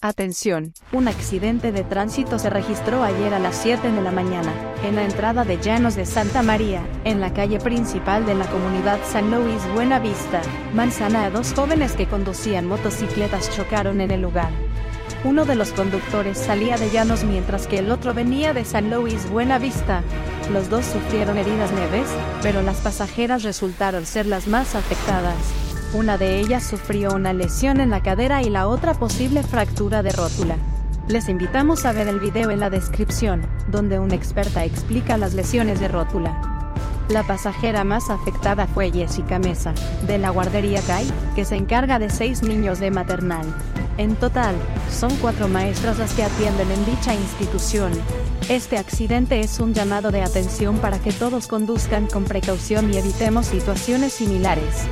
Atención, un accidente de tránsito se registró ayer a las 7 de la mañana, en la entrada de Llanos de Santa María, en la calle principal de la comunidad San Luis Buena Vista, Manzana. Dos jóvenes que conducían motocicletas chocaron en el lugar. Uno de los conductores salía de Llanos mientras que el otro venía de San Luis Buena Vista. Los dos sufrieron heridas leves, pero las pasajeras resultaron ser las más afectadas. Una de ellas sufrió una lesión en la cadera y la otra posible fractura de rótula. Les invitamos a ver el video en la descripción, donde una experta explica las lesiones de rótula. La pasajera más afectada fue Jessica Mesa, de la guardería CAI, que se encarga de seis niños de maternal. En total, son cuatro maestras las que atienden en dicha institución. Este accidente es un llamado de atención para que todos conduzcan con precaución y evitemos situaciones similares.